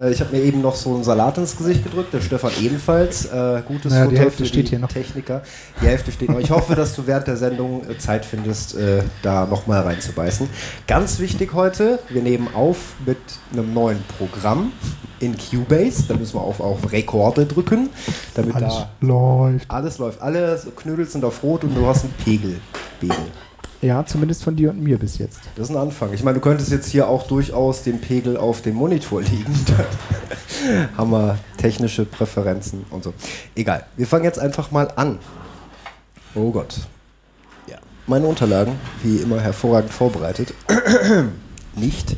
Äh, ich habe mir eben noch so einen Salat ins Gesicht gedrückt, der Stefan ebenfalls. Äh, gutes Naja, die Futter Hälfte für steht die hier noch. Techniker. Die Hälfte steht noch. Ich hoffe, dass du während der Sendung äh, Zeit findest, äh, da nochmal reinzubeißen. Ganz wichtig heute, wir nehmen auf mit einem neuen Programm in Cubase. Da müssen wir auf, auf Rekorde drücken, damit Alles da läuft. alles läuft. Alle Knödel sind auf Rot und du hast einen Pegel. Pegel. Ja, zumindest von dir und mir bis jetzt. Das ist ein Anfang. Ich meine, du könntest jetzt hier auch durchaus den Pegel auf dem Monitor. Dann haben wir technische Präferenzen und so. Egal. Wir fangen jetzt einfach mal an. Oh Gott. Ja. Meine Unterlagen, wie immer hervorragend vorbereitet. Nicht.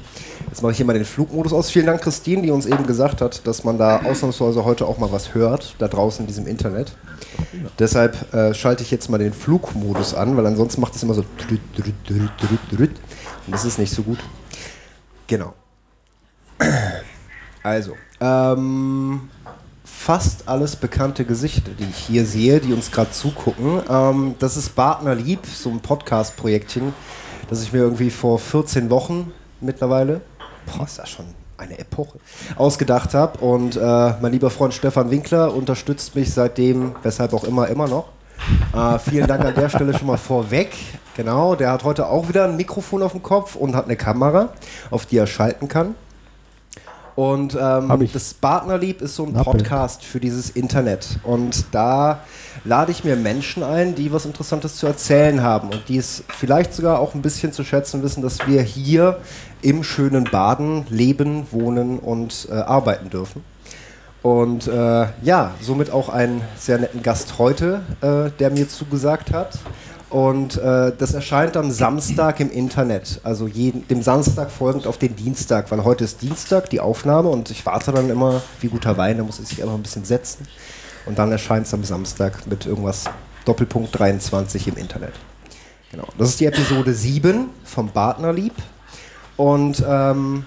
Jetzt mache ich hier mal den Flugmodus aus. Vielen Dank, Christine, die uns eben gesagt hat, dass man da ausnahmsweise heute auch mal was hört, da draußen in diesem Internet. Deshalb äh, schalte ich jetzt mal den Flugmodus an, weil ansonsten macht es immer so. Und das ist nicht so gut. Genau. Also, ähm, fast alles bekannte Gesichter, die ich hier sehe, die uns gerade zugucken. Ähm, das ist Partner Lieb, so ein Podcast-Projektchen, das ich mir irgendwie vor 14 Wochen mittlerweile, boah, ist das schon eine Epoche, ausgedacht habe. Und äh, mein lieber Freund Stefan Winkler unterstützt mich seitdem, weshalb auch immer, immer noch. Äh, vielen Dank an der Stelle schon mal vorweg. Genau, der hat heute auch wieder ein Mikrofon auf dem Kopf und hat eine Kamera, auf die er schalten kann. Und ähm, das Partnerlieb ist so ein. Podcast für dieses Internet. Und da lade ich mir Menschen ein, die was Interessantes zu erzählen haben und die es vielleicht sogar auch ein bisschen zu schätzen wissen, dass wir hier im schönen Baden leben, wohnen und äh, arbeiten dürfen. Und äh, ja, somit auch einen sehr netten Gast heute, äh, der mir zugesagt hat. Und äh, das erscheint am Samstag im Internet, also jeden, dem Samstag folgend auf den Dienstag, weil heute ist Dienstag die Aufnahme und ich warte dann immer wie guter Wein, da muss es sich einfach ein bisschen setzen. Und dann erscheint es am Samstag mit irgendwas Doppelpunkt 23 im Internet. Genau. Das ist die Episode 7 vom Partnerlieb. Und ähm,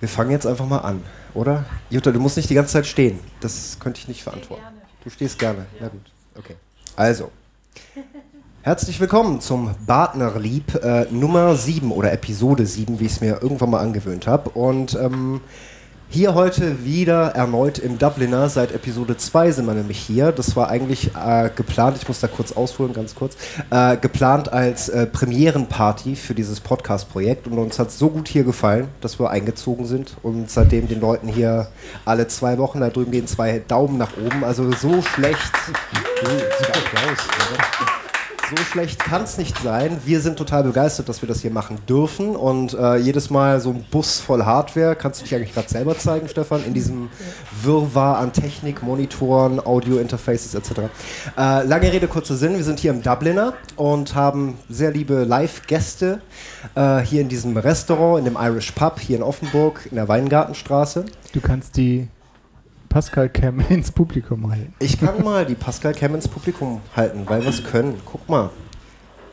wir fangen jetzt einfach mal an, oder? Jutta, du musst nicht die ganze Zeit stehen. Das könnte ich nicht verantworten. Du stehst gerne. Na gut. Okay. Also. Herzlich willkommen zum Partnerlieb äh, Nummer 7 oder Episode 7, wie ich es mir irgendwann mal angewöhnt habe. Und ähm, hier heute wieder erneut im Dubliner. Seit Episode 2 sind wir nämlich hier. Das war eigentlich äh, geplant, ich muss da kurz ausholen, ganz kurz, äh, geplant als äh, Premierenparty für dieses Podcast-Projekt. Und uns hat es so gut hier gefallen, dass wir eingezogen sind und seitdem den Leuten hier alle zwei Wochen, da drüben gehen zwei Daumen nach oben. Also so schlecht. Applaus. oder? So schlecht kann es nicht sein. Wir sind total begeistert, dass wir das hier machen dürfen. Und äh, jedes Mal so ein Bus voll Hardware. Kannst du dich eigentlich gerade selber zeigen, Stefan? In diesem Wirrwarr an Technik, Monitoren, Audio-Interfaces etc. Äh, lange Rede, kurzer Sinn. Wir sind hier im Dubliner und haben sehr liebe Live-Gäste äh, hier in diesem Restaurant, in dem Irish Pub hier in Offenburg, in der Weingartenstraße. Du kannst die Pascal Cam ins Publikum halten. Ich kann mal die Pascal Cam ins Publikum halten, weil wir es können. Guck mal.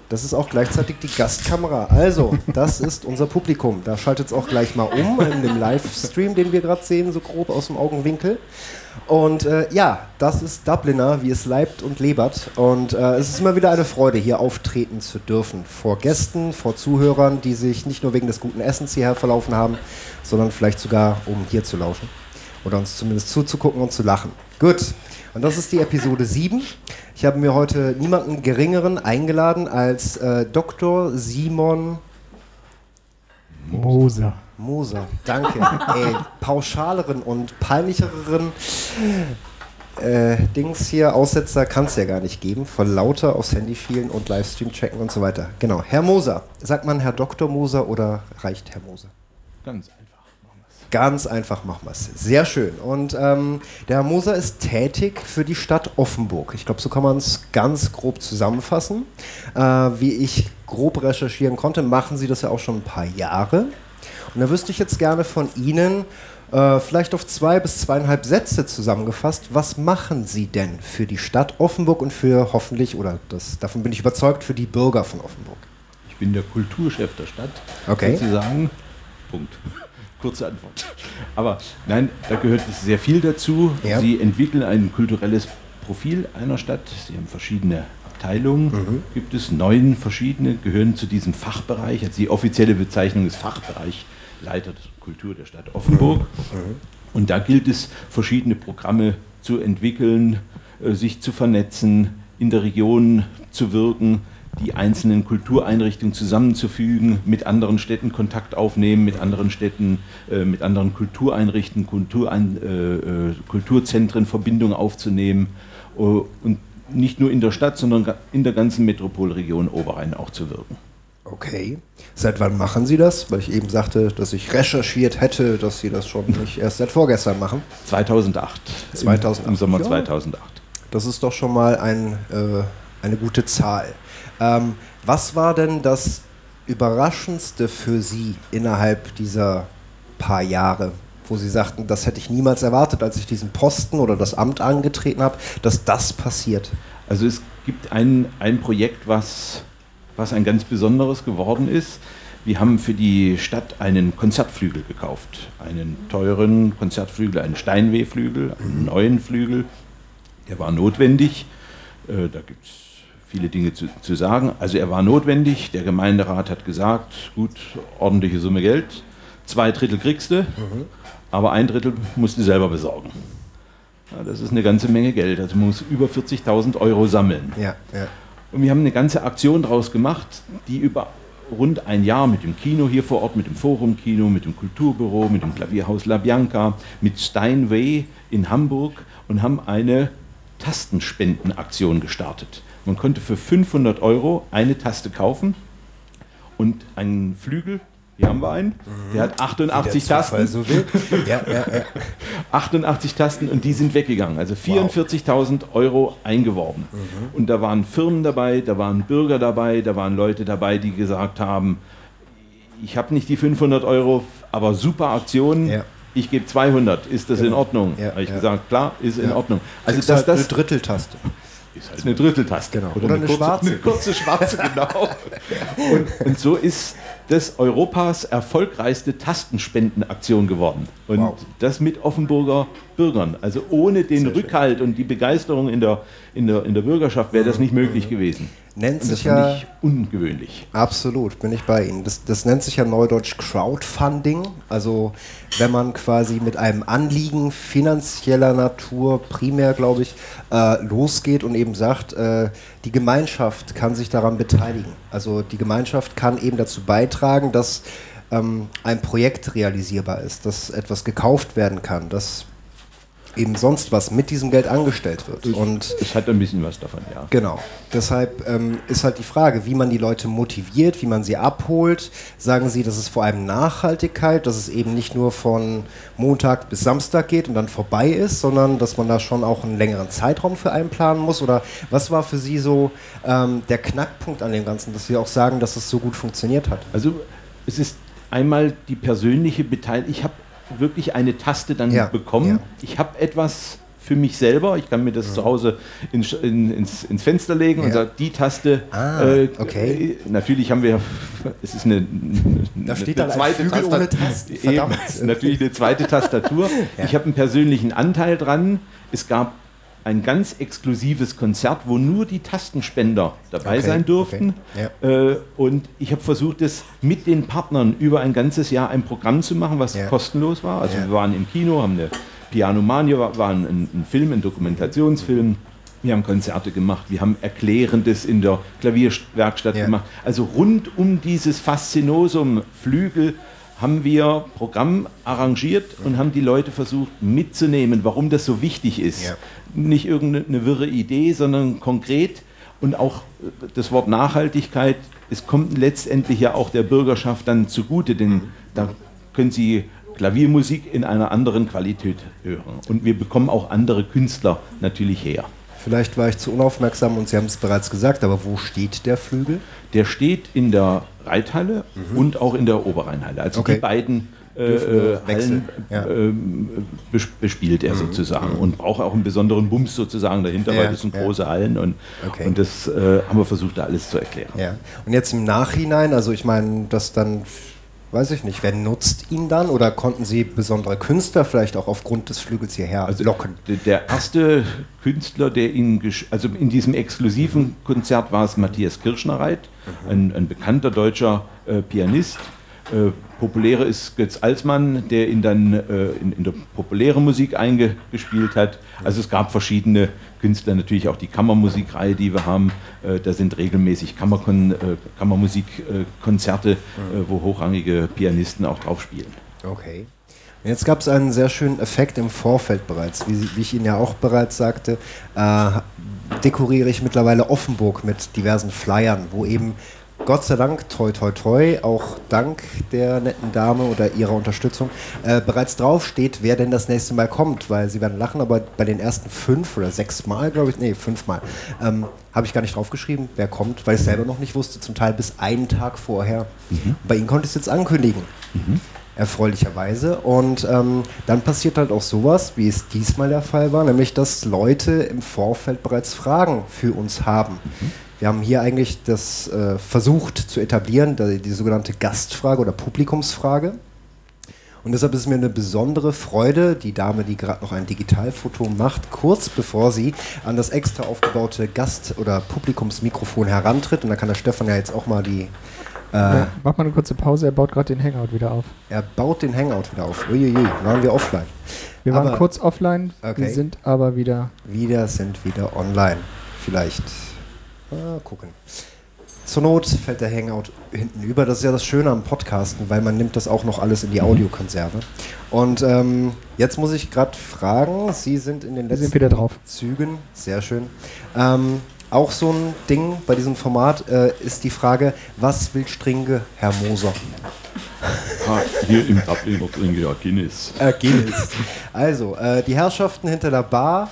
Das ist auch gleichzeitig die Gastkamera. Also, das ist unser Publikum. Da schaltet es auch gleich mal um in dem Livestream, den wir gerade sehen, so grob aus dem Augenwinkel. Und äh, ja, das ist Dubliner, wie es leibt und lebert. Und äh, es ist immer wieder eine Freude, hier auftreten zu dürfen. Vor Gästen, vor Zuhörern, die sich nicht nur wegen des guten Essens hierher verlaufen haben, sondern vielleicht sogar, um hier zu lauschen. Oder uns zumindest zuzugucken und zu lachen. Gut. Und das ist die Episode 7. Ich habe mir heute niemanden geringeren eingeladen als äh, Dr. Simon Moser. Moser. Danke. Ey, pauschaleren und peinlicheren äh, Dings hier, Aussetzer kann es ja gar nicht geben. Vor lauter aufs Handy schielen und Livestream checken und so weiter. Genau. Herr Moser. Sagt man Herr Dr. Moser oder reicht Herr Moser? Ganz einfach. Ganz einfach machen wir es. Sehr schön. Und ähm, der Herr Moser ist tätig für die Stadt Offenburg. Ich glaube, so kann man es ganz grob zusammenfassen. Äh, wie ich grob recherchieren konnte, machen Sie das ja auch schon ein paar Jahre. Und da wüsste ich jetzt gerne von Ihnen, äh, vielleicht auf zwei bis zweieinhalb Sätze zusammengefasst, was machen Sie denn für die Stadt Offenburg und für hoffentlich, oder das, davon bin ich überzeugt, für die Bürger von Offenburg? Ich bin der Kulturchef der Stadt. Okay. Sozusagen. Punkt. Kurze Antwort. Aber nein, da gehört sehr viel dazu. Ja. Sie entwickeln ein kulturelles Profil einer Stadt. Sie haben verschiedene Abteilungen. Mhm. Gibt es neun verschiedene, gehören zu diesem Fachbereich. Also die offizielle Bezeichnung ist Fachbereich Leiter Kultur der Stadt Offenburg. Und da gilt es, verschiedene Programme zu entwickeln, äh, sich zu vernetzen, in der Region zu wirken, die einzelnen Kultureinrichtungen zusammenzufügen, mit anderen Städten Kontakt aufnehmen, mit anderen Städten, äh, mit anderen Kultureinrichtungen, Kulturein, äh, äh, Kulturzentren Verbindungen aufzunehmen äh, und nicht nur in der Stadt, sondern in der ganzen Metropolregion Oberrhein auch zu wirken. Okay. Seit wann machen Sie das? Weil ich eben sagte, dass ich recherchiert hätte, dass Sie das schon nicht erst seit vorgestern machen. 2008. 2008. Im, im Sommer Ja. 2008. Das ist doch schon mal ein, äh, eine gute Zahl. Ähm, was war denn das Überraschendste für Sie innerhalb dieser paar Jahre, wo Sie sagten, das hätte ich niemals erwartet, als ich diesen Posten oder das Amt angetreten habe, dass das passiert? Also es gibt ein, ein Projekt, was, was ein ganz besonderes geworden ist. Wir haben für die Stadt einen Konzertflügel gekauft. Einen teuren Konzertflügel, einen Steinwehflügel, einen neuen Flügel. Der war notwendig. Äh, da gibt es viele Dinge zu, zu sagen. Also er war notwendig. Der Gemeinderat hat gesagt, gut, ordentliche Summe Geld. Zwei Drittel kriegst du, aber ein Drittel musst du selber besorgen. Ja, das ist eine ganze Menge Geld. Also man muss über 40.000 Euro sammeln. Ja, ja. Und wir haben eine ganze Aktion daraus gemacht, die über rund ein Jahr mit dem Kino hier vor Ort, mit dem Forum Kino, mit dem Kulturbüro, mit dem Klavierhaus La Bianca, mit Steinway in Hamburg und haben eine Tastenspendenaktion gestartet. Man konnte für 500 Euro eine Taste kaufen und einen Flügel, hier haben wir einen, der hat 88 Der Zufall Tasten. So will. ja, ja, ja. 88 Tasten und die sind weggegangen. Also 44.000 Euro eingeworben. Und da waren Firmen dabei, da waren Bürger dabei, da waren Leute dabei, die gesagt haben, ich habe nicht die 500 Euro, aber super Aktion. Ja. Ich gebe 200. Ist das in Genau. Ordnung? Ja, habe ich ja. gesagt, klar, ist in. Ordnung. Also dass halt das eine Dritteltaste. Ist halt eine Dritteltaste. Genau. Oder, Oder eine, eine kurze, schwarze. Eine kurze schwarze, genau. und, und so ist das Europas erfolgreichste Tastenspendenaktion geworden. Und Wow. das mit Offenburger Bürgern. Also ohne den Sehr schön. Rückhalt und die Begeisterung in der, in der, in der Bürgerschaft wäre das nicht möglich gewesen. Nennt sich ja ich ungewöhnlich. Absolut, bin ich bei Ihnen. Das, das nennt sich ja neudeutsch Crowdfunding. Also wenn man quasi mit einem Anliegen finanzieller Natur, primär glaube ich, äh, losgeht und eben sagt, äh, die Gemeinschaft kann sich daran beteiligen. Also die Gemeinschaft kann eben dazu beitragen, dass ähm, ein Projekt realisierbar ist, dass etwas gekauft werden kann, dass eben sonst was mit diesem Geld angestellt wird. Und Es hat ein bisschen was davon, ja. Genau. Deshalb ähm, ist halt die Frage, wie man die Leute motiviert, wie man sie abholt. Sagen Sie, das ist vor allem Nachhaltigkeit, dass es eben nicht nur von Montag bis Samstag geht und dann vorbei ist, sondern dass man da schon auch einen längeren Zeitraum für einplanen muss? Oder was war für Sie so ähm, der Knackpunkt an dem Ganzen, dass Sie auch sagen, dass es so gut funktioniert hat? Also es ist einmal die persönliche Beteiligung. Ich habe wirklich eine Taste dann Ja, bekommen. ja. Ich habe etwas für mich selber. Ich kann mir das zu Hause in, in, ins, ins Fenster legen und Ja. sage, die Taste. Ah, äh, okay. äh, natürlich haben wir, es ist eine, eine, steht dann ein Flügel Tastat- ohne Tasten, Eben, natürlich eine zweite Tastatur. Ich habe einen persönlichen Anteil dran. Es gab ein ganz exklusives Konzert, wo nur die Tastenspender dabei Okay, sein durften. okay, Äh, und ich habe versucht, es mit den Partnern über ein ganzes Jahr ein Programm zu machen, was Ja. kostenlos war. Also Ja. wir waren im Kino, haben eine Pianomania, war, war ein, ein Film, ein Dokumentationsfilm. Wir haben Konzerte gemacht, wir haben Erklärendes in der Klavierwerkstatt Ja. gemacht. Also rund um dieses Faszinosum Flügel haben wir Programm arrangiert und haben die Leute versucht mitzunehmen, warum das so wichtig ist. Ja. Nicht irgendeine wirre Idee, sondern konkret und auch äh, das Wort Nachhaltigkeit, es kommt letztendlich ja auch der Bürgerschaft dann zugute, denn da können sie Klaviermusik in einer anderen Qualität hören. Und wir bekommen auch andere Künstler natürlich her. Vielleicht war ich zu unaufmerksam und Sie haben es bereits gesagt, aber wo steht der Flügel? Der steht in der Reithalle und auch in der Oberrheinhalle. Also Okay. die beiden äh, Hallen ja. ähm, bes bespielt er sozusagen und braucht auch einen besonderen Bums sozusagen dahinter, Ja, weil das sind ja. große Hallen und, Okay. und das äh, haben wir versucht, da alles zu erklären. Und jetzt im Nachhinein, also ich meine, das dann, weiß ich nicht, wer nutzt ihn dann? Oder konnten Sie besondere Künstler vielleicht auch aufgrund des Flügels hierher Also locken? Der, erste Künstler, der ihn, also in diesem exklusiven Konzert war es Matthias Kirschnerreit, ein, ein bekannter deutscher äh, Pianist, Äh, populäre ist Götz Alsmann, der ihn dann äh, in, in, der populären Musik eingespielt hat. Also es gab verschiedene Künstler, natürlich auch die Kammermusikreihe, die wir haben. Äh, da sind regelmäßig Kammerkon äh, Kammermusikkonzerte, äh, wo hochrangige Pianisten auch drauf spielen. Okay. Jetzt gab es einen sehr schönen Effekt im Vorfeld bereits. Wie, wie ich Ihnen ja auch bereits sagte, äh, dekoriere ich mittlerweile Offenburg mit diversen Flyern, wo eben Gott sei Dank, toi toi toi, auch dank der netten Dame oder ihrer Unterstützung, äh, bereits draufsteht, wer denn das nächste Mal kommt, weil sie werden lachen, aber bei den ersten fünf oder sechs Mal, glaube ich, nee, fünf Mal, ähm, habe ich gar nicht draufgeschrieben, wer kommt, weil ich selber noch nicht wusste, zum Teil bis einen Tag vorher. Mhm. Bei Ihnen konnte ich es jetzt ankündigen. Mhm. Erfreulicherweise. Und ähm, dann passiert halt auch sowas, wie es diesmal der Fall war, nämlich dass Leute im Vorfeld bereits Fragen für uns haben. Mhm. Wir haben hier eigentlich das äh, versucht zu etablieren, die, die sogenannte Gastfrage oder Publikumsfrage. Und deshalb ist es mir eine besondere Freude, die Dame, die gerade noch ein Digitalfoto macht, kurz bevor sie an das extra aufgebaute Gast- oder Publikumsmikrofon herantritt. Und da kann der Stefan ja jetzt auch mal die. Äh, ja, mach mal eine kurze Pause, er baut gerade den Hangout wieder auf. Er baut den Hangout wieder auf. Uiuiui, waren wir offline. Wir aber, waren kurz offline, okay. wir sind aber wieder. Wieder sind wieder online. Vielleicht Mal gucken. Zur Not fällt der Hangout hinten über. Das ist ja das Schöne am Podcasten, weil man nimmt das auch noch alles in die mhm. Audiokonserve. Und ähm, jetzt muss ich gerade fragen, Sie sind in den letzten Zügen, sehr schön. Ähm, auch so ein Ding bei diesem Format äh, ist die Frage, was will Stringe, Herr Moser? Ah, hier im Dubliner trinke ja Guinness. Äh, Guinness. Also, äh, die Herrschaften hinter der Bar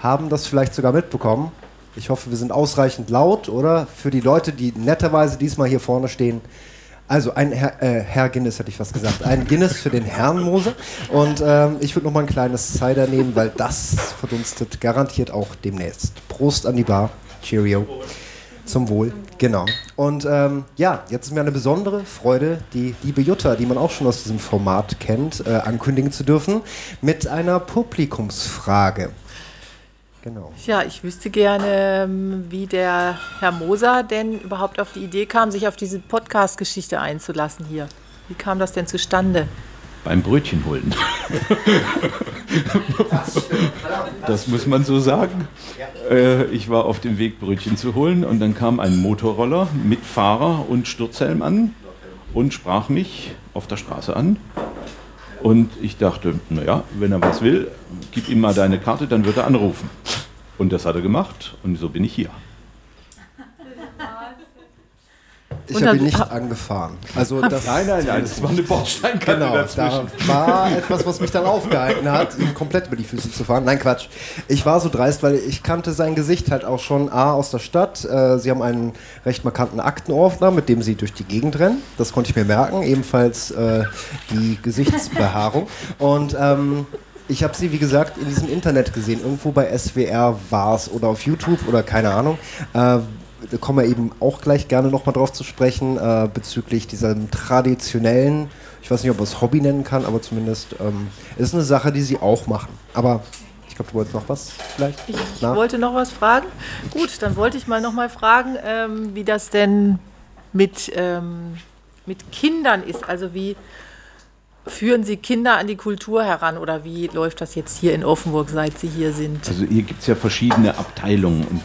haben das vielleicht sogar mitbekommen. Ich hoffe, wir sind ausreichend laut, oder? Für die Leute, die netterweise diesmal hier vorne stehen. Also ein Herr, äh, Herr Guinness hätte ich was gesagt. Ein Guinness für den Herrn Mose. Und ähm, ich würde noch mal ein kleines Cider nehmen, weil das verdunstet garantiert auch demnächst. Prost an die Bar. Cheerio. Zum Wohl, genau. Und ähm, ja, jetzt ist mir eine besondere Freude, die liebe Jutta, die man auch schon aus diesem Format kennt, äh, ankündigen zu dürfen, mit einer Publikumsfrage. Genau. Ja, ich wüsste gerne, ähm, wie der Herr Moser denn überhaupt auf die Idee kam, sich auf diese Podcast-Geschichte einzulassen hier. Wie kam das denn zustande? Beim Brötchen holen. das muss man so sagen. Äh, ich war auf dem Weg, Brötchen zu holen und dann kam ein Motorroller mit Fahrer und Sturzhelm an und sprach mich auf der Straße an und ich dachte, naja, wenn er was will, gib ihm mal deine Karte, dann wird er anrufen. Und das hat er gemacht und so bin ich hier. Ich habe ihn nicht angefahren. Also das, nein, nein, nein, das war eine Bordsteinkante genau, dazwischen. Da war etwas, was mich dann aufgehalten hat, ihn komplett über die Füße zu fahren. Nein, Quatsch. Ich war so dreist, weil ich kannte sein Gesicht halt auch schon A aus der Stadt. Äh, sie haben einen recht markanten Aktenordner, mit dem sie durch die Gegend rennen. Das konnte ich mir merken. Ebenfalls äh, die Gesichtsbehaarung. Und ähm, ich habe sie, wie gesagt, in diesem Internet gesehen. Irgendwo bei SWR war es oder auf YouTube oder keine Ahnung. Äh, da kommen wir eben auch gleich gerne nochmal drauf zu sprechen, äh, bezüglich diesem traditionellen, ich weiß nicht, ob man es Hobby nennen kann, aber zumindest ähm, ist eine Sache, die sie auch machen. Aber ich glaube, du wolltest noch was vielleicht? Ich, ich wollte noch was fragen. Gut, dann wollte ich mal noch mal fragen, ähm, wie das denn mit, ähm, mit Kindern ist. Also wie Führen Sie Kinder an die Kultur heran oder wie läuft das jetzt hier in Offenburg, seit Sie hier sind? Also hier gibt es ja verschiedene Abteilungen und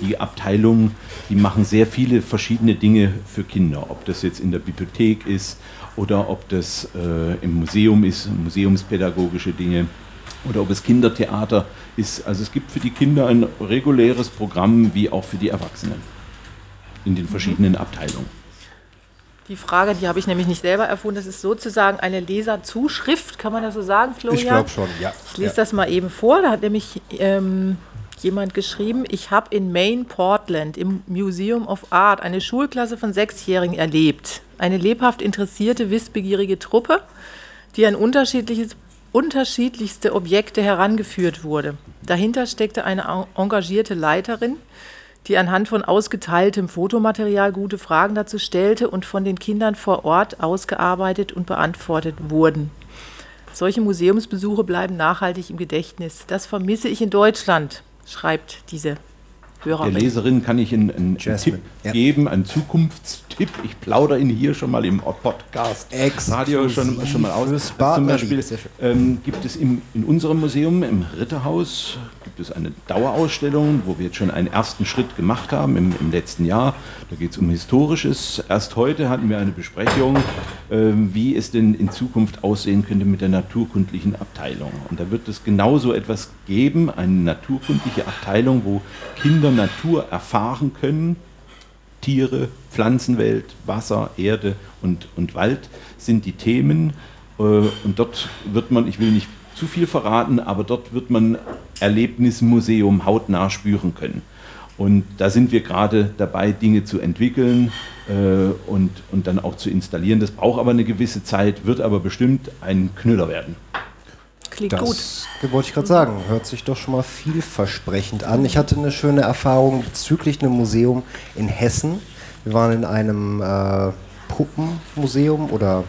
die Abteilungen, die machen sehr viele verschiedene Dinge für Kinder. Ob das jetzt in der Bibliothek ist oder ob das äh, im Museum ist, museumspädagogische Dinge oder ob es Kindertheater ist. Also es gibt für die Kinder ein reguläres Programm wie auch für die Erwachsenen in den verschiedenen Abteilungen. Die Frage, die habe ich nämlich nicht selber erfunden, das ist sozusagen eine Leserzuschrift, kann man das so sagen, Florian? Ich glaube schon, ja. Ich lese ja. das mal eben vor, da hat nämlich ähm, jemand geschrieben, ich habe in Maine, Portland im Museum of Art eine Schulklasse von Sechsjährigen erlebt. Eine lebhaft interessierte, wissbegierige Truppe, die an unterschiedlichste Objekte herangeführt wurde. Dahinter steckte eine engagierte Leiterin, die anhand von ausgeteiltem Fotomaterial gute Fragen dazu stellte und von den Kindern vor Ort ausgearbeitet und beantwortet wurden. Solche Museumsbesuche bleiben nachhaltig im Gedächtnis. Das vermisse ich in Deutschland, schreibt diese der Leserin kann ich einen, einen Tipp ja. geben, einen Zukunftstipp. Ich plaudere ihn hier schon mal im Podcast Radio schon, schon mal aus. Zum Beispiel Sehr schön. ähm, gibt es im, in unserem Museum, im Ritterhaus, gibt es eine Dauerausstellung, wo wir jetzt schon einen ersten Schritt gemacht haben im, im letzten Jahr. Da geht es um Historisches. Erst heute hatten wir eine Besprechung, ähm, wie es denn in Zukunft aussehen könnte mit der naturkundlichen Abteilung. Und da wird es genauso etwas geben, eine naturkundliche Abteilung, wo Kinder Natur erfahren können. Tiere, Pflanzenwelt, Wasser, Erde und, und Wald sind die Themen. Äh, Und dort wird man, ich will nicht zu viel verraten, aber dort wird man Erlebnismuseum hautnah spüren können. Und da sind wir gerade dabei, Dinge zu entwickeln äh, und, und dann auch zu installieren. Das braucht aber eine gewisse Zeit, wird aber bestimmt ein Knüller werden. Klingt Das gut. wollte ich gerade sagen. Hört sich doch schon mal vielversprechend an. Ich hatte eine schöne Erfahrung bezüglich einem Museum in Hessen. Wir waren in einem äh, Puppenmuseum oder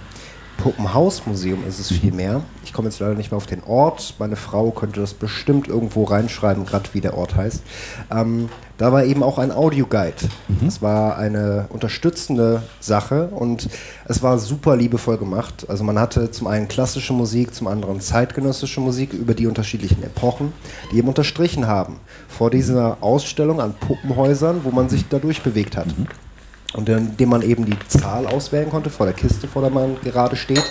Puppenhausmuseum ist es vielmehr. Ich komme jetzt leider nicht mehr auf den Ort. Meine Frau könnte das bestimmt irgendwo reinschreiben, gerade wie der Ort heißt. Ähm, da war eben auch ein Audioguide. Das war eine unterstützende Sache und es war super liebevoll gemacht. Also man hatte zum einen klassische Musik, zum anderen zeitgenössische Musik über die unterschiedlichen Epochen, die eben unterstrichen haben vor dieser Ausstellung an Puppenhäusern, wo man sich dadurch bewegt hat. Und indem man eben die Zahl auswählen konnte vor der Kiste, vor der man gerade steht,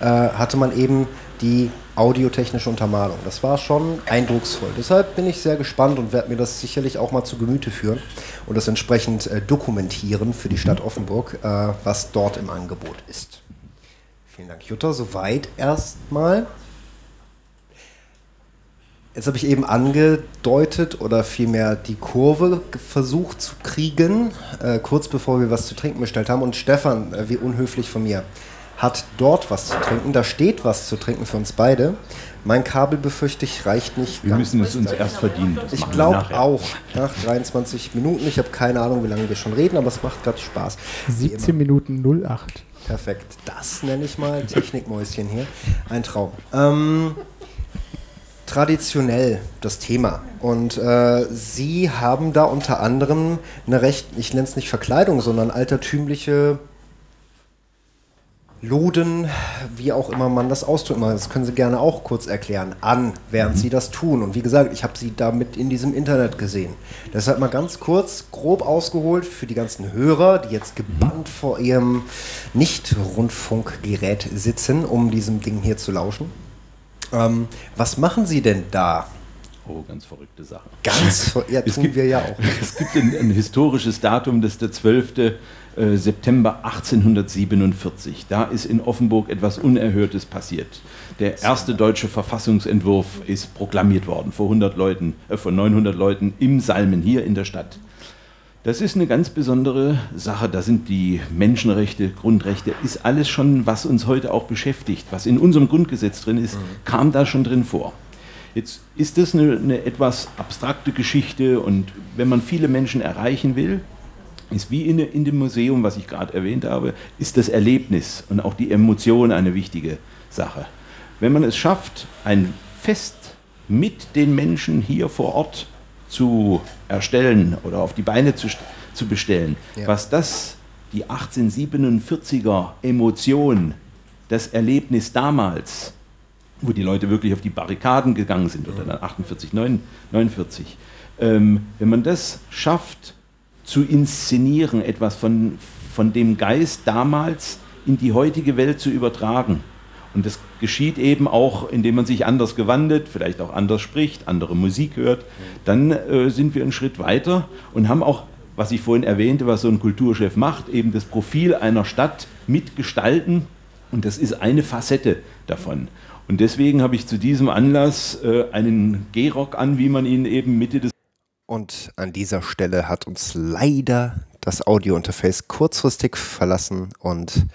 äh, hatte man eben die audiotechnische Untermalung. Das war schon eindrucksvoll. Deshalb bin ich sehr gespannt und werde mir das sicherlich auch mal zu Gemüte führen und das entsprechend äh, dokumentieren für die Stadt Offenburg, äh, was dort im Angebot ist. Vielen Dank, Jutta. Soweit erstmal. Jetzt habe ich eben angedeutet oder vielmehr die Kurve versucht zu kriegen, äh, kurz bevor wir was zu trinken bestellt haben. Und Stefan, äh, wie unhöflich von mir, hat dort was zu trinken. Da steht was zu trinken für uns beide. Mein Kabel, befürchte ich, reicht nicht Wir ganz. müssen es uns erst verdienen. Das Ich glaube auch. Nach 23 Minuten. Ich habe keine Ahnung, wie lange wir schon reden, aber es macht gerade Spaß. Wie 17 Minuten 08. Perfekt. Das nenne ich mal Technikmäuschen hier. Ein Traum. Ähm, traditionell das Thema. Und äh, Sie haben da unter anderem eine recht, ich nenne es nicht Verkleidung, sondern altertümliche Loden, wie auch immer man das ausdrücken mag. Das können Sie gerne auch kurz erklären, an, während Sie das tun. Und wie gesagt, ich habe Sie damit in diesem Internet gesehen. Deshalb mal ganz kurz, grob ausgeholt für die ganzen Hörer, die jetzt gebannt vor ihrem Nicht-Rundfunkgerät sitzen, um diesem Ding hier zu lauschen. Ähm, was machen Sie denn da? Oh, ganz verrückte Sache. Ganz, ja, Es tun gibt- wir ja auch. Es gibt ein, ein historisches Datum, das ist der 12. äh, September 1847. Da ist in Offenburg etwas Unerhörtes passiert. Der erste deutsche Verfassungsentwurf ist proklamiert worden vor 100 Leuten, äh, vor 900 Leuten im Salmen hier in der Stadt. Das ist eine ganz besondere Sache. Da sind die Menschenrechte, Grundrechte, ist alles schon, was uns heute auch beschäftigt, was in unserem Grundgesetz drin ist, kam da schon drin vor. Jetzt ist das eine, eine etwas abstrakte Geschichte und wenn man viele Menschen erreichen will, ist wie in, in dem Museum, was ich gerade erwähnt habe, ist das Erlebnis und auch die Emotion eine wichtige Sache. Wenn man es schafft, ein Fest mit den Menschen hier vor Ort zu erstellen oder auf die Beine zu, zu bestellen, Ja. was das, die 1847er Emotion, das Erlebnis damals, wo die Leute wirklich auf die Barrikaden gegangen sind, oder dann 48, 9 49. Ähm, wenn man das schafft, zu inszenieren, etwas von, von dem Geist damals in die heutige Welt zu übertragen. Und das geschieht eben auch, indem man sich anders gewandelt, vielleicht auch anders spricht, andere Musik hört. Dann äh, sind wir einen Schritt weiter und haben auch, was ich vorhin erwähnte, was so ein Kulturchef macht, eben das Profil einer Stadt mitgestalten. Und das ist eine Facette davon. Und deswegen habe ich zu diesem Anlass äh, einen Gehrock an, wie man ihn eben Mitte des Und an dieser Stelle hat uns leider das Audiointerface kurzfristig verlassen und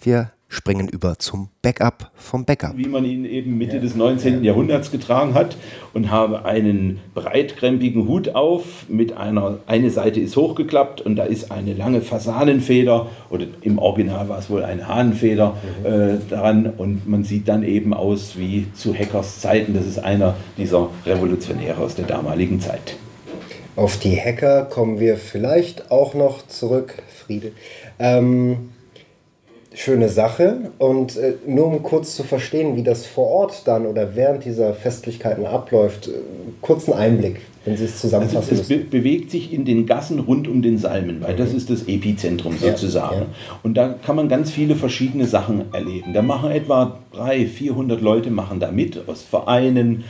wir springen über zum Backup vom Backup. wie man ihn eben Mitte des 19. Jahrhunderts getragen hat und habe einen breitkrempigen Hut auf mit einer, eine Seite ist hochgeklappt und da ist eine lange Fasanenfeder oder im Original war es wohl eine Hahnenfeder äh, daran und man sieht dann eben aus wie zu Hackers Zeiten. Das ist einer dieser Revolutionäre aus der damaligen Zeit. Auf die Hacker kommen wir vielleicht auch noch zurück, Friede. Ähm, schöne Sache. Und äh, nur um kurz zu verstehen, wie das vor Ort dann oder während dieser Festlichkeiten abläuft, äh, kurzen Einblick, wenn Sie es zusammenfassen also es be müssen. bewegt sich in den Gassen rund um den Salmen, weil das ist das Epizentrum sozusagen. ja. Und da kann man ganz viele verschiedene Sachen erleben. Da machen etwa 300, 400 Leute machen da mit aus Vereinen,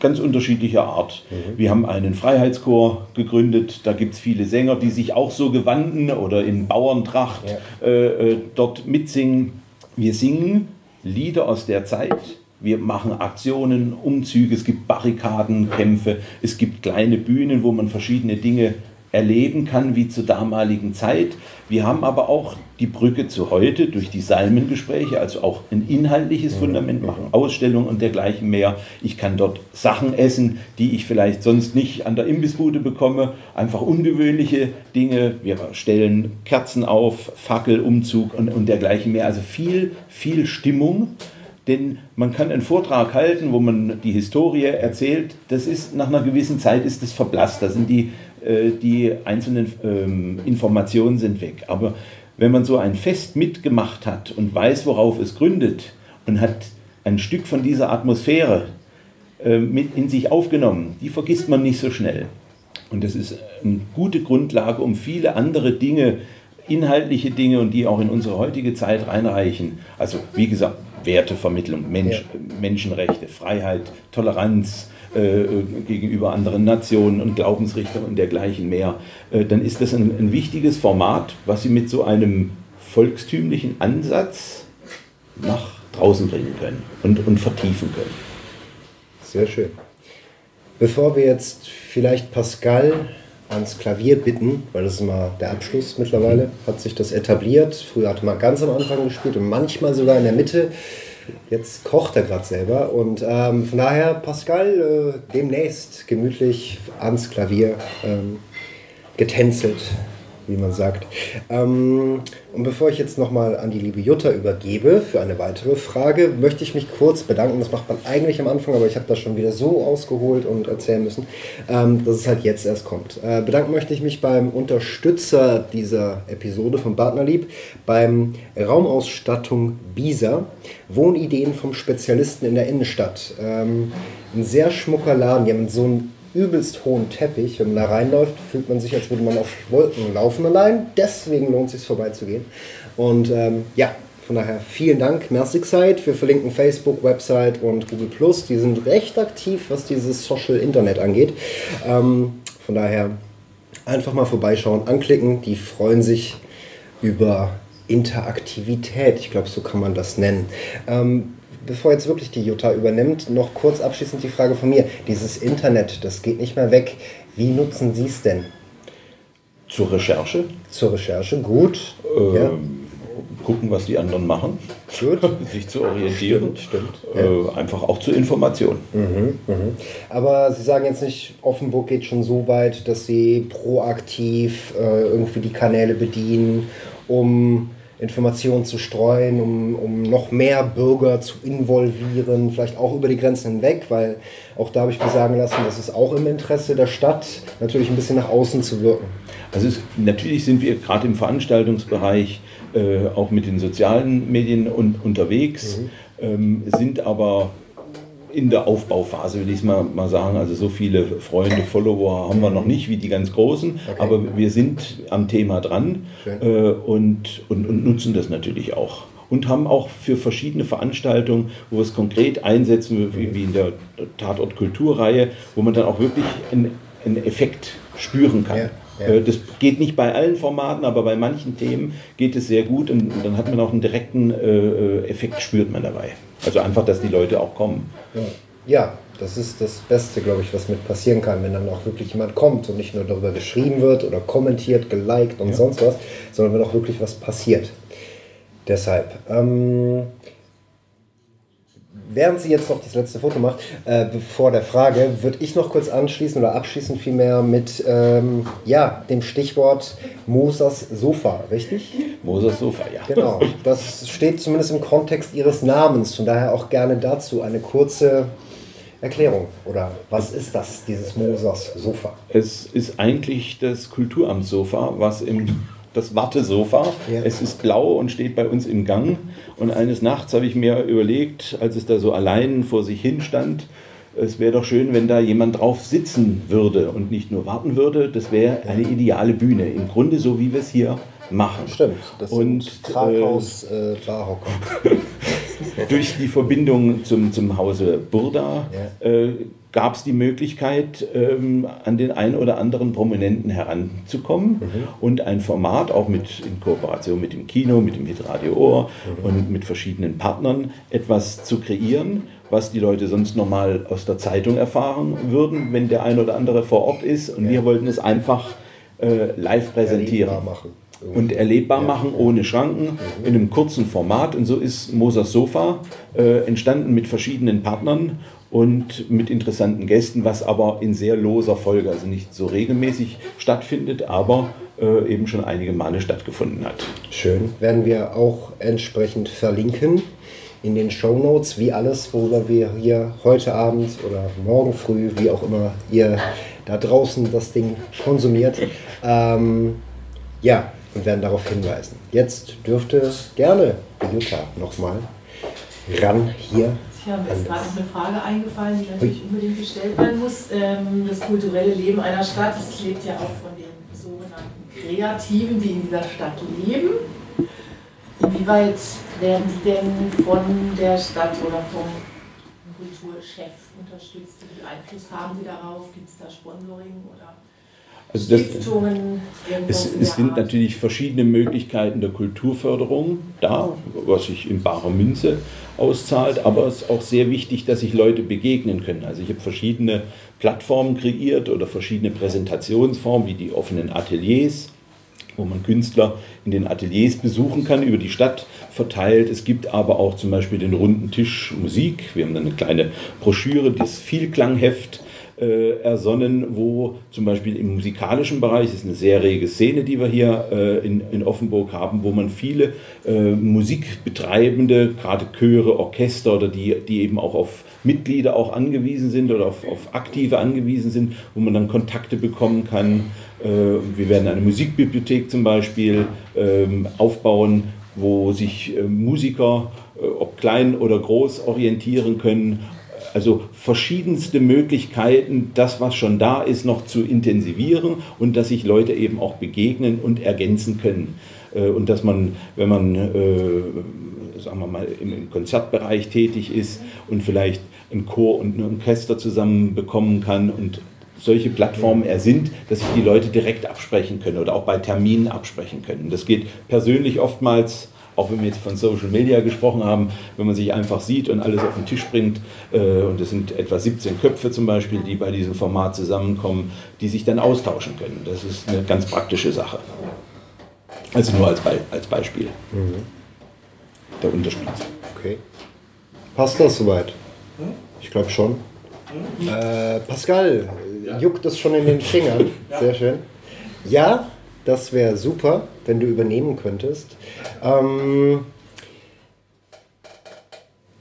ganz unterschiedlicher Art. Wir haben einen Freiheitschor gegründet, da gibt es viele Sänger, die sich auch so gewanden oder in Bauerntracht äh, äh, dort mitsingen. Wir singen Lieder aus der Zeit. Wir machen Aktionen, Umzüge, es gibt Barrikadenkämpfe, es gibt kleine Bühnen, wo man verschiedene Dinge erleben kann, wie zur damaligen Zeit. Wir haben aber auch die Brücke zu heute durch die Salmengespräche, also auch ein inhaltliches Fundament machen, Ausstellungen und dergleichen mehr. Ich kann dort Sachen essen, die ich vielleicht sonst nicht an der Imbissbude bekomme, einfach ungewöhnliche Dinge. Wir stellen Kerzen auf, Fackelumzug und, und dergleichen mehr. Also viel, viel Stimmung. Denn man kann einen Vortrag halten, wo man die Historie erzählt. Das ist nach einer gewissen Zeit ist das verblasst. Da sind die, äh, die einzelnen ähm, Informationen sind weg. Aber wenn man so ein Fest mitgemacht hat und weiß, worauf es gründet und hat ein Stück von dieser Atmosphäre äh, mit in sich aufgenommen, die vergisst man nicht so schnell. Und das ist eine gute Grundlage, um viele andere Dinge, inhaltliche Dinge und die auch in unsere heutige Zeit reinreichen. Also wie gesagt, Wertevermittlung, Mensch, Menschenrechte, Freiheit, Toleranz gegenüber anderen Nationen und Glaubensrichtungen und dergleichen mehr, äh, dann ist das ein, ein wichtiges Format, was Sie mit so einem volkstümlichen Ansatz nach draußen bringen können und, und vertiefen können. Sehr schön. Bevor wir jetzt vielleicht Pascal ans Klavier bitten, weil das ist mal der Abschluss mittlerweile, hat sich das etabliert. Früher hatte man ganz am Anfang gespielt und manchmal sogar in der Mitte. Jetzt kocht er gerade selber und ähm, von daher, Pascal, äh, demnächst gemütlich ans Klavier ähm, getänzelt, wie man sagt. Ähm, und bevor ich jetzt nochmal an die liebe Jutta übergebe für eine weitere Frage, möchte ich mich kurz bedanken. Das macht man eigentlich am Anfang, aber ich habe das schon wieder so ausgeholt und erzählen müssen, ähm, dass es halt jetzt erst kommt. Äh, bedanken möchte ich mich beim Unterstützer dieser Episode von Partnerlieb, beim Raumausstattung Bisa, Wohnideen vom Spezialisten in der Innenstadt. Ähm, ein sehr schmucker Laden, die haben so einen übelst hohen Teppich. Wenn man da reinläuft, fühlt man sich, als würde man auf Wolken laufen allein. Deswegen lohnt es sich vorbeizugehen. Und ähm, ja, von daher vielen Dank, Mersixite. Wir verlinken Facebook, Website und Google Plus. Die sind recht aktiv, was dieses Social Internet angeht. Ähm, von daher einfach mal vorbeischauen, anklicken. Die freuen sich über Interaktivität. Ich glaube, so kann man das nennen. Ähm, bevor jetzt wirklich die Jutta übernimmt, noch kurz abschließend die Frage von mir. Dieses Internet, das geht nicht mehr weg. Wie nutzen Sie es denn? Zur Recherche, Zur Recherche, gut. ähm, Ja. gucken, was die anderen machen, Gut. sich zu orientieren, Stimmt, stimmt. Äh, einfach auch zur Information. Aber Sie sagen jetzt nicht, Offenburg geht schon so weit, dass Sie proaktiv äh, irgendwie die Kanäle bedienen, um Informationen zu streuen, um, um noch mehr Bürger zu involvieren, vielleicht auch über die Grenzen hinweg, weil auch da habe ich mir sagen lassen, das ist auch im Interesse der Stadt, natürlich ein bisschen nach außen zu wirken. Also es, natürlich sind wir gerade im Veranstaltungsbereich äh, auch mit den sozialen Medien un, unterwegs, ähm, sind aber in der Aufbauphase, will ich es mal, mal sagen. Also so viele Freunde, Follower haben wir noch nicht wie die ganz Großen, Okay. aber wir sind am Thema dran äh, und, und, und nutzen das natürlich auch. Und haben auch für verschiedene Veranstaltungen, wo wir es konkret einsetzen, wie, wie in der Tatort Kulturreihe, wo man dann auch wirklich einen, einen Effekt spüren kann. Ja, ja. Äh, Das geht nicht bei allen Formaten, aber bei manchen Themen geht es sehr gut und dann hat man auch einen direkten äh, Effekt, spürt man dabei. Also einfach, dass die Leute auch kommen. Ja. ja, das ist das Beste, glaube ich, was mit passieren kann, wenn dann auch wirklich jemand kommt und nicht nur darüber geschrieben wird oder kommentiert, geliked und sonst was, sondern wenn auch wirklich was passiert. Deshalb, ähm, während sie jetzt noch das letzte Foto macht, äh, bevor der Frage, würde ich noch kurz anschließen oder abschließen vielmehr mit ähm, ja, dem Stichwort Mosers Sofa, richtig? Mosers Sofa, ja. Genau, das steht zumindest im Kontext Ihres Namens. Von daher auch gerne dazu eine kurze Erklärung oder was ist das, dieses Mosers Sofa? Es ist eigentlich das Kulturamtssofa, was im das Wartesofa. Ja. Es ist blau und steht bei uns im Gang. Und eines Nachts habe ich mir überlegt, als es da so allein vor sich hin stand, es wäre doch schön, wenn da jemand drauf sitzen würde und nicht nur warten würde. Das wäre eine ideale Bühne. Im Grunde so, wie wir es hier machen. Stimmt, das und Traghaus äh, Barhocker. durch die Verbindung zum, zum Hause Burda Ja. äh, gab es die Möglichkeit, ähm, an den einen oder anderen Prominenten heranzukommen und ein Format, auch mit, in Kooperation mit dem Kino, mit dem Hitradio Ohr und mit verschiedenen Partnern, etwas zu kreieren, was die Leute sonst normal aus der Zeitung erfahren würden, wenn der ein oder andere vor Ort ist. Und wir wollten es einfach äh, live präsentieren. Erlebbar machen. und erlebbar machen, ohne Schranken, in einem kurzen Format. Und so ist Mosers Sofa äh, entstanden mit verschiedenen Partnern und mit interessanten Gästen, was aber in sehr loser Folge, also nicht so regelmäßig stattfindet, aber äh, eben schon einige Male stattgefunden hat. Schön. Werden wir auch entsprechend verlinken in den Show Notes, wie alles, worüber wir hier heute Abend oder morgen früh, wie auch immer ihr da draußen das Ding konsumiert. Ähm, ja, und werden darauf hinweisen. Jetzt dürfte gerne Jutta nochmal ran hier. Ja, mir ist gerade noch eine Frage eingefallen, die natürlich unbedingt gestellt werden muss. Ähm, das kulturelle Leben einer Stadt, das lebt ja auch von den sogenannten Kreativen, die in dieser Stadt leben. Inwieweit werden die denn von der Stadt oder vom Kulturchef unterstützt? Wie viel Einfluss haben sie darauf? Gibt es da Sponsoring oder Also das, Stiftungen? Es, es sind Art? natürlich verschiedene Möglichkeiten der Kulturförderung da, was sich in barer Münze auszahlt, aber es ist auch sehr wichtig, dass sich Leute begegnen können. Also ich habe verschiedene Plattformen kreiert oder verschiedene Präsentationsformen, wie die offenen Ateliers, wo man Künstler in den Ateliers besuchen kann, über die Stadt verteilt. Es gibt aber auch zum Beispiel den runden Tisch Musik. Wir haben dann eine kleine Broschüre, das Vielklangheft äh, ersonnen, wo zum Beispiel im musikalischen Bereich, das ist eine sehr rege Szene, die wir hier äh, in, in Offenburg haben, wo man viele äh, Musikbetreibende, gerade Chöre, Orchester oder die, die eben auch auf Mitglieder auch angewiesen sind oder auf, auf Aktive angewiesen sind, wo man dann Kontakte bekommen kann. Äh, wir werden eine Musikbibliothek zum Beispiel ähm, aufbauen, wo sich äh, Musiker, äh, ob klein oder groß, orientieren können also verschiedenste Möglichkeiten, das, was schon da ist, noch zu intensivieren und dass sich Leute eben auch begegnen und ergänzen können. Äh, Und dass man, wenn man, äh, sagen wir mal, im Konzertbereich tätig ist und vielleicht ein Chor und ein Orchester zusammen bekommen kann und solche Plattformen ersinnt, dass sich die Leute direkt absprechen können oder auch bei Terminen absprechen können. Das geht persönlich oftmals auch wenn wir jetzt von Social Media gesprochen haben, wenn man sich einfach sieht und alles auf den Tisch bringt, äh, und es sind etwa 17 Köpfe zum Beispiel, die bei diesem Format zusammenkommen, die sich dann austauschen können. Das ist eine ganz praktische Sache. Also nur als, Be als Beispiel. Der Unterschied. Okay. Passt das soweit? Ich glaube schon. Äh, Pascal, juckt das schon in den Fingern? Sehr schön. Ja, das wäre super, wenn du übernehmen könntest. Ähm,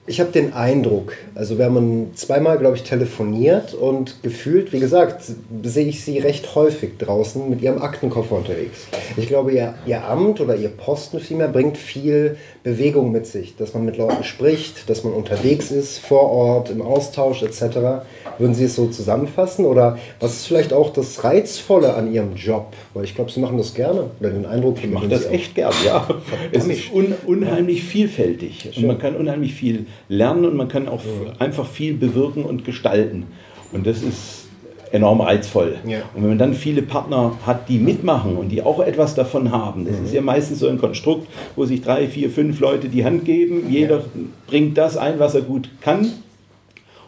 ich habe den Eindruck, also wir haben zweimal, glaube ich, telefoniert und gefühlt, wie gesagt, sehe ich sie recht häufig draußen mit ihrem Aktenkoffer unterwegs. Ich glaube, ihr, ihr Amt oder ihr Posten vielmehr bringt viel Bewegung mit sich, dass man mit Leuten spricht, dass man unterwegs ist, vor Ort, im Austausch etc. Würden Sie es so zusammenfassen? Oder was ist vielleicht auch das Reizvolle an Ihrem Job? Weil ich glaube, Sie machen das gerne. Oder den Eindruck, Ich mache das echt gern, ja. Es ist un unheimlich vielfältig und man kann unheimlich viel lernen und man kann auch einfach viel bewirken und gestalten. Und das ist enorm reizvoll. Ja. Und wenn man dann viele Partner hat, die mitmachen und die auch etwas davon haben, das ist ja meistens so ein Konstrukt, wo sich drei, vier, fünf Leute die Hand geben, jeder bringt das ein, was er gut kann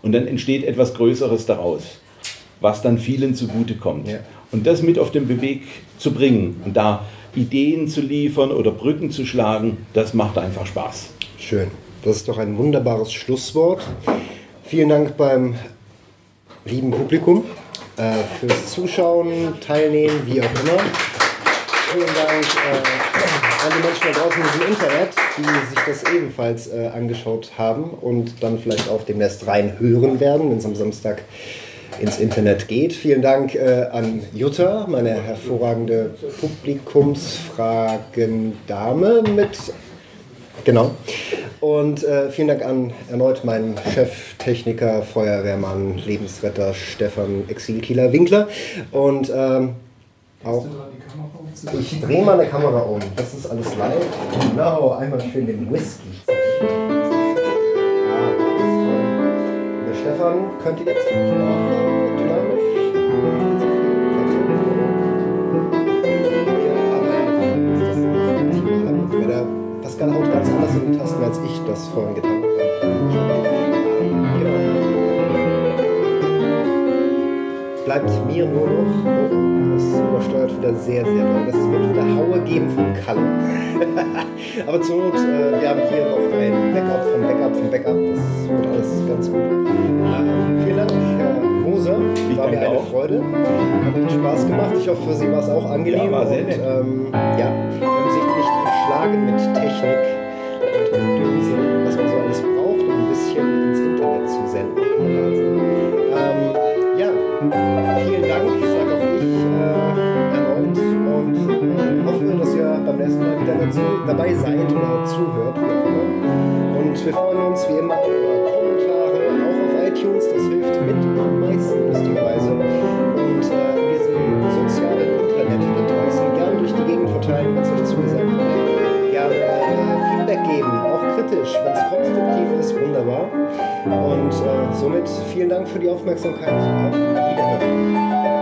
und dann entsteht etwas Größeres daraus, was dann vielen zugutekommt. Ja. Und das mit auf den Weg zu bringen und da Ideen zu liefern oder Brücken zu schlagen, das macht einfach Spaß. Schön. Das ist doch ein wunderbares Schlusswort. Vielen Dank beim lieben Publikum äh, fürs Zuschauen, Teilnehmen, wie auch immer. vielen Dank äh, an die Menschen da draußen im Internet, die sich das ebenfalls äh, angeschaut haben und dann vielleicht auch demnächst reinhören werden, wenn es am Samstag ins Internet geht. Vielen Dank äh, an Jutta, meine hervorragende Publikumsfragendame mit. Genau. Und äh, vielen Dank an erneut meinen Chef, Techniker, Feuerwehrmann, Lebensretter Stefan Exilkieler Winkler. Und ähm, auch. Ich drehe mal eine Kamera um. Das ist alles live. Genau, einmal schön den Whisky. Ja, Der Stefan könnte jetzt Pascal haut ganz anders in die Tasten, als ich das vorhin getan habe. Genau. Bleibt mir nur noch, oh, das übersteuert wieder sehr, sehr doll. Das wird wieder Haue geben vom Kalle. Aber zur Not, äh, wir haben hier noch ein Backup vom Backup vom Backup. Das wird alles ganz gut. Ähm, vielen Dank, Herr Moser. War mir eine auch. Freude. Hat Spaß gemacht. Ich hoffe, für Sie war es auch angenehm. Ja, war sehr Und, nett. ähm, ja, sich nicht erschlagen mit Technik und Gedönse, was man so alles braucht, um ein bisschen ins Internet zu senden. Wahnsinn. Ähm, ja, vielen Dank, sage auch ich äh, erneut und äh, hoffe, dass ihr beim nächsten Mal wieder dazu, dabei seid oder zuhört. Und wir freuen uns wie immer über Kommentare, auch auf iTunes, das hilft mit am meisten, lustigerweise. Und äh, in diesem sozialen Internet da draußen gern durch die Gegend verteilen, Feedback geben, auch kritisch, wenn es konstruktiv ist, wunderbar. Und äh, somit vielen Dank für die Aufmerksamkeit. Auf Wiederhören.